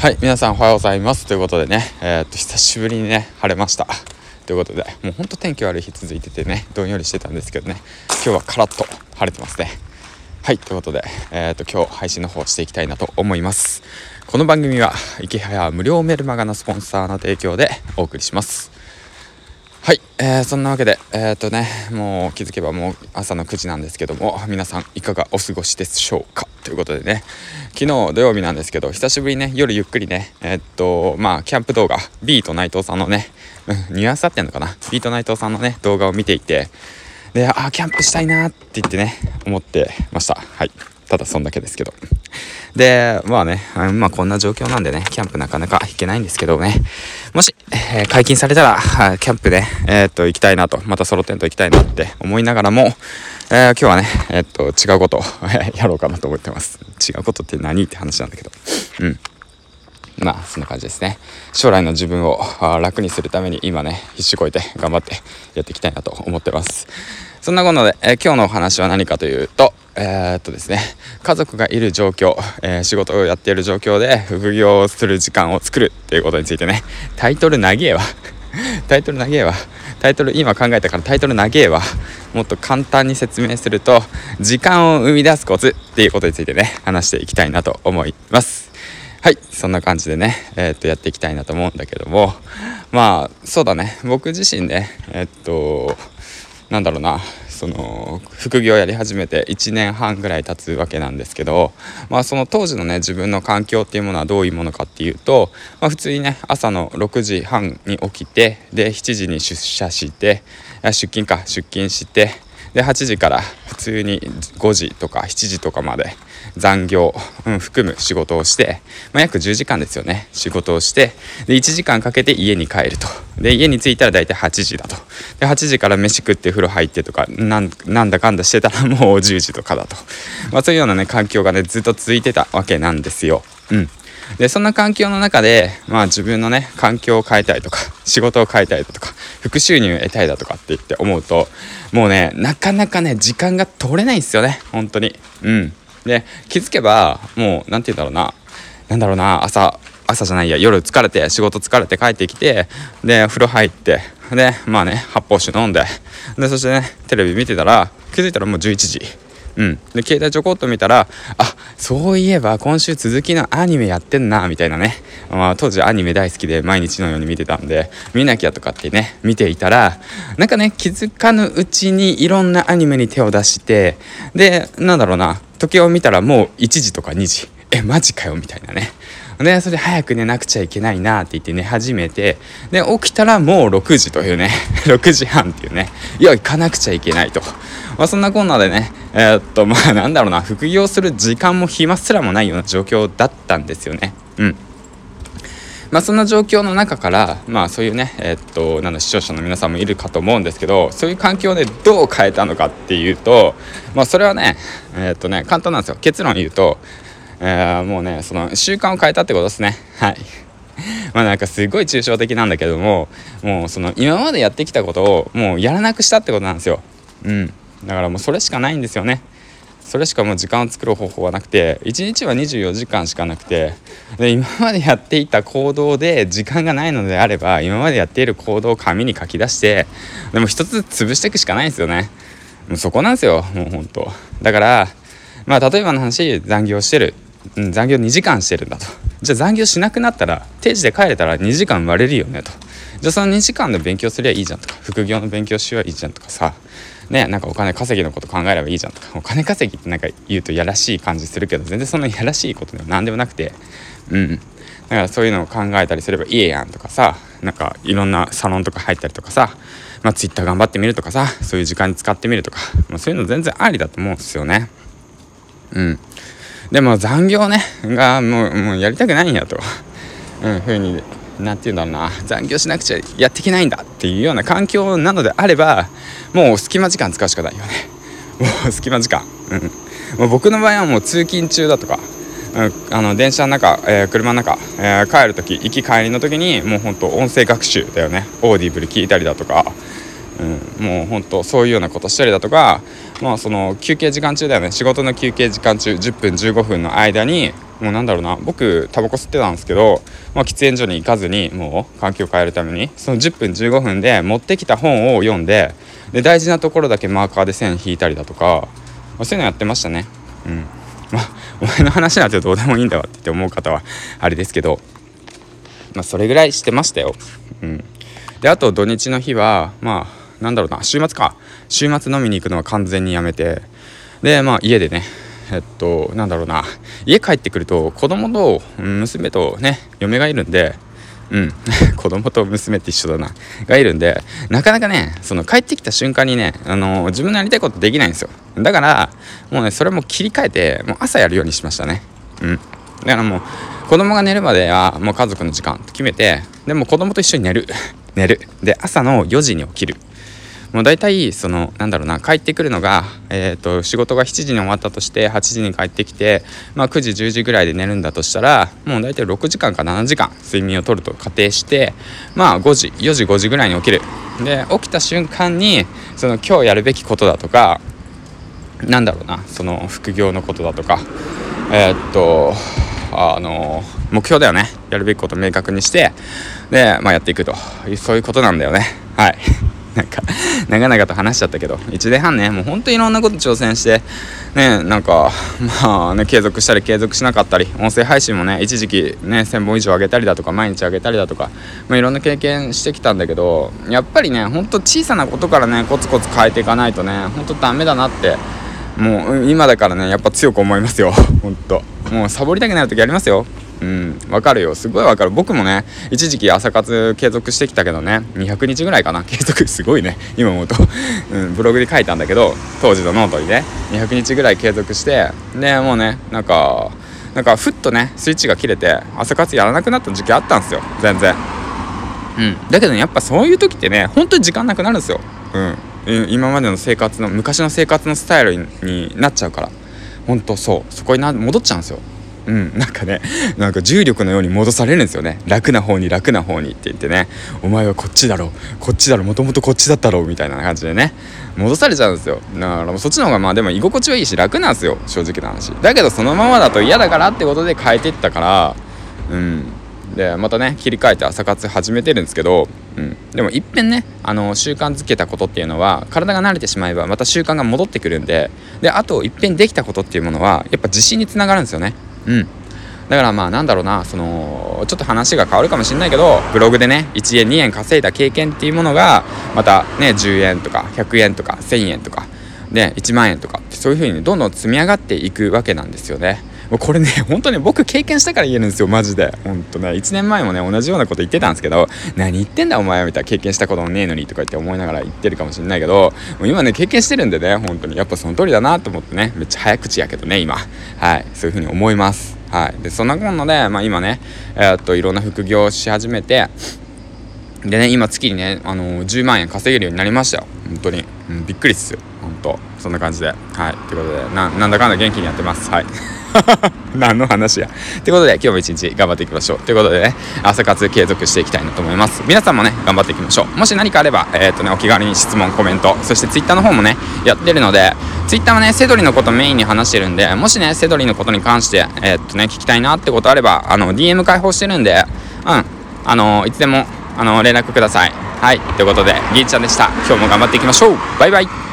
はい皆さんおはようございます。ということでねえー、っと久しぶりにね晴れました。ということでもうほんと天気悪い日続いててねどんよりしてたんですけどね今日はカラッと晴れてますね。はいということでえー、っと今日配信の方していきたいなと思います。この番組は池早無料メルマガのスポンサーの提供でお送りします。はい、えー、そんなわけで、えー、っとね、もう気づけばもう朝の9時なんですけども、皆さんいかがお過ごしでしょうか？ということでね、昨日土曜日なんですけど、久しぶりにね、夜ゆっくりね、えー、っと、まあ、キャンプ動画、ビート内藤さんのね、うん、ニュアンス合ってんのかな、ビート内藤さんのね、動画を見ていて、で、あ、キャンプしたいなって言ってね、思ってました。はい。ただそんだけですけど。で、まあね、まあこんな状況なんでね、キャンプなかなか行けないんですけどね、もし、えー、解禁されたら、キャンプで、えー、っと、行きたいなと、またソロテント行きたいなって思いながらも、えー、今日はね、えっと、違うことを やろうかなと思ってます。違うことって何って話なんだけど。うん。まあ、そんな感じですね。将来の自分を楽にするために今ね、必死こいて頑張ってやっていきたいなと思ってます。そんなことで、えー、今日のお話は何かというと、えー、っとですね、家族がいる状況、えー、仕事をやっている状況で副業をする時間を作るっていうことについてね、タイトル長えわ。タイトル長えわ。タイトル今考えたからタイトル長えわ。もっと簡単に説明すると、時間を生み出すコツっていうことについてね、話していきたいなと思います。はい、そんな感じでね、えー、っと、やっていきたいなと思うんだけども、まあ、そうだね、僕自身ね、え、っと、なんだろうなその副業やり始めて1年半ぐらい経つわけなんですけど、まあ、その当時のね自分の環境っていうものはどういうものかっていうと、まあ、普通にね朝の6時半に起きてで7時に出社して出勤か出勤してで8時から普通に5時とか7時とかまで残業、うん、含む仕事をして、まあ、約10時間ですよね。仕事をしてで1時間かけて家に帰ると。で家に着いたら大体8時だと。で8時から飯食って風呂入ってとかなんだかんだしてたら もう10時とかだと、まあ、そういうようなね環境がねずっと続いてたわけなんですよ。うん。でそんな環境の中で、まあ、自分のね環境を変えたいとか仕事を変えたいだとか副収入を得たいだとかって言って思うともうねなかなかね時間が取れないんですよね。本当に。うん。で気づけばもう何て言うんだろうな。何だろうな朝朝じゃないや夜疲れて仕事疲れて帰ってきてで風呂入ってでまあね発泡酒飲んででそしてねテレビ見てたら気づいたらもう11時。うん、で携帯ちょこっと見たらあそういえば今週続きのアニメやってんなみたいなね、まあ、当時アニメ大好きで毎日のように見てたんで見なきゃとかってね見ていたらなんかね気づかぬうちにいろんなアニメに手を出してでなんだろうな時計を見たらもう1時とか2時。えマジかよみたいなね。でそれで早く寝なくちゃいけないなって言って寝始めてで起きたらもう6時というね 6時半っていうねいや行かなくちゃいけないと、まあ、そんなこんなでねえー、っとまあなんだろうな副業する時間も暇すらもないような状況だったんですよね。うん。まあ、そんな状況の中から、まあ、そういうね、えー、っとなんだ視聴者の皆さんもいるかと思うんですけどそういう環境でどう変えたのかっていうと、まあ、それはね,、えー、っとね簡単なんですよ。結論言うと、えー、もうねその習慣を変えたってことですねはい。まあなんかすごい抽象的なんだけどももうその今までやってきたことをもうやらなくしたってことなんですよ。うん、だからもうそれしかないんですよね。それしかもう時間を作る方法はなくて1日は24時間しかなくてで今までやっていた行動で時間がないのであれば今までやっている行動を紙に書き出してでも一つ潰していくしかないんですよねもうそこなんですよもうほんとだからまあ例えばの話残業してる、うん、残業2時間してるんだと。じゃあ残業しなくなったら定時で帰れたら2時間割れるよねと。じゃあその2時間で勉強すりゃいいじゃんとか副業の勉強しよういいじゃんとかさ。ねなんかお金稼ぎのこと考えればいいじゃんとか。お金稼ぎってなんか言うとやらしい感じするけど全然そんなやらしいことでは何でもなくて。うんだからそういうのを考えたりすればいいやんとかさ。なんかいろんなサロンとか入ったりとかさ。まあ Twitter 頑張ってみるとかさ。そういう時間に使ってみるとか、まあ、そういうの全然ありだと思うんですよね。うん。でも残業ね。がもうもうやりたくないんやと、うん、ふうに何て言うんだろうな。残業しなくちゃやっていけないんだっていうような環境なのであればもう隙間時間使うしかないよね。もう隙間時間。うん。もう僕の場合はもう通勤中だとか、うん、あの電車の中、えー、車の中、えー、帰る時行き帰りの時にもうほんと音声学習だよね。 Audible 聞いたりだとか。うん、もうほんとそういうようなことしたりだとか、まあ、その休憩時間中だよね。仕事の休憩時間中10分15分の間にもうなんだろうな僕タバコ吸ってたんですけど、まあ、喫煙所に行かずにもう環境を変えるためにその10分15分で持ってきた本を読んでで大事なところだけマーカーで線引いたりだとか、まあ、そういうのやってましたね。うん。まあお前の話なんてどうでもいいんだわって思う方はあれですけどまあそれぐらいしてましたよ。うん。であと土日の日はまあなんだろうな週末か。週末飲みに行くのは完全にやめて。でまあ家でねえっとなんだろうな。家帰ってくると子供と娘とね嫁がいるんでうん 子供と娘って一緒だな。がいるんでなかなかねその帰ってきた瞬間にねあの自分のやりたいことできないんですよ。だからもうねそれも切り替えてもう朝やるようにしましたね。うん。だからもう子供が寝るまではもう家族の時間と決めてでも子供と一緒に寝る。寝る。で朝の4時に起きる。もう大体そのなんだろうな帰ってくるのが、えーと、仕事が7時に終わったとして8時に帰ってきて、まあ、9時10時ぐらいで寝るんだとしたらもう大体6時間か7時間睡眠をとると仮定してまあ5時4時5時ぐらいに起きる。で起きた瞬間にその今日やるべきことだとかなんだろうなその副業のことだとかえー、っとあの目標だよね。やるべきことを明確にしてで、まあ、やっていくと。そういうことなんだよね。はい。なんか長々と話しちゃったけど1年半ねもうほんといろんなこと挑戦してねなんかまあね継続したり継続しなかったり音声配信もね一時期ね1000本以上上げたりだとか毎日上げたりだとか、まあ、いろんな経験してきたんだけどやっぱりねほんと小さなことからねコツコツ変えていかないとねほんとダメだなってもう今だからねやっぱ強く思いますよ。ほんともうサボりたくなる時ありますよ。うん。わかるよ。すごいわかる。僕もね一時期朝活継続してきたけどね200日ぐらいかな。継続すごいね。今思うと、うん、ブログで書いたんだけど当時のノートにね。200日ぐらい継続してでもうねなんかなんかふっとねスイッチが切れて朝活やらなくなった時期あったんですよ。全然。うん。だけどねやっぱそういう時ってね本当に時間なくなるんですよ。うん。今までの生活の昔の生活のスタイルになっちゃうから。本当そう。そこにな戻っちゃうんですよ。うん、なんかねなんか重力のように戻されるんですよね。楽な方に楽な方にって言ってね。お前はこっちだろこっちだろもともとこっちだったろみたいな感じでね。戻されちゃうんですよ。だからそっちの方がまあでも居心地はいいし楽なんですよ。正直な話。だけどそのままだと嫌だからってことで変えていったから。うん。でまたね切り替えて朝活始めてるんですけど、うん、でもいっぺんねあの習慣づけたことっていうのは体が慣れてしまえばまた習慣が戻ってくるんで。であといっぺんできたことっていうものはやっぱ自信につながるんですよね。うんだからまあなんだろうなそのちょっと話が変わるかもしんないけどブログでね1円2円稼いだ経験っていうものがまたね10円とか100円とか1000円とかで1万円とかってそういうふうにどんどん積み上がっていくわけなんですよね。これね、本当に僕経験したから言えるんですよ、マジで。ほんとね、1年前もね、同じようなこと言ってたんですけど、何言ってんだお前みたいな経験したこともねえのにとか言って思いながら言ってるかもしれないけど、今ね、経験してるんでね、本当に。やっぱその通りだなと思ってね、めっちゃ早口やけどね、今。はい、そういう風に思います。はい、でそんなこんなで、まあ、今ね、えー、っといろんな副業をし始めてでね今月にね、あのー、10万円稼げるようになりましたよ。本当に、うん、びっくりっすよ。本当。そんな感じで。はい。ということでななんだかんだ元気にやってます。はい。何の話や。ということで今日も一日頑張っていきましょう。ということでね朝活継続していきたいなと思います。皆さんもね頑張っていきましょう。もし何かあればえー、とねお気軽に質問コメントそして Twitter の方もねやってるので Twitter はねセドリのことメインに話してるんでもしねセドリのことに関してえー、とね聞きたいなってことあればあの DM 開放してるんでうんあのいつでもあの連絡ください。はいということでギーちゃんでした。今日も頑張っていきましょう。バイバイ。